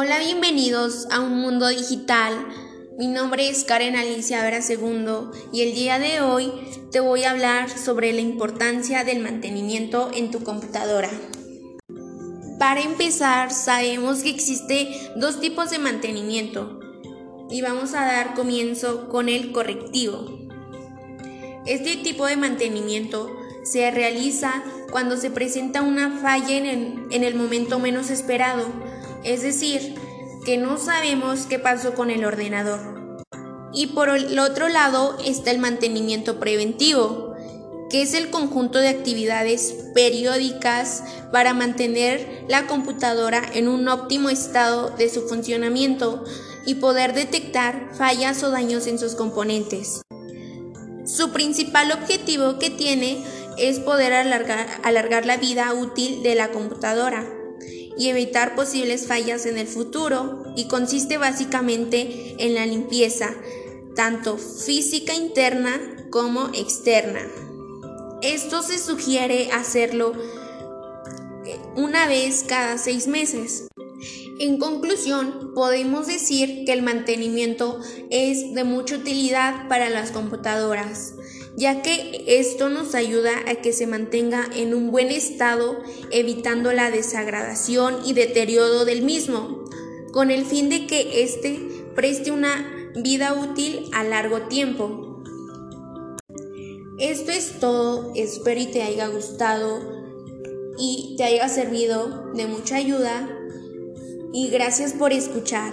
Hola, bienvenidos a un mundo digital. Mi nombre es Karen Alicia Vera Segundo y el día de hoy te voy a hablar sobre la importancia del mantenimiento en tu computadora. Para empezar, sabemos que existe dos tipos de mantenimiento y vamos a dar comienzo con el correctivo. Este tipo de mantenimiento se realiza cuando se presenta una falla en el, en el momento menos esperado, es decir, que no sabemos qué pasó con el ordenador. Y por el otro lado está el mantenimiento preventivo, que es el conjunto de actividades periódicas para mantener la computadora en un óptimo estado de su funcionamiento y poder detectar fallas o daños en sus componentes. Su principal objetivo que tiene es poder alargar, la vida útil de la computadora y evitar posibles fallas en el futuro y consiste básicamente en la limpieza, tanto física interna como externa. Esto se sugiere hacerlo una vez cada seis meses. En conclusión, podemos decir que el mantenimiento es de mucha utilidad para las computadoras, ya que esto nos ayuda a que se mantenga en un buen estado, evitando la desagradación y deterioro del mismo, con el fin de que éste preste una vida útil a largo tiempo. Esto es todo, espero y te haya gustado y te haya servido de mucha ayuda y gracias por escuchar.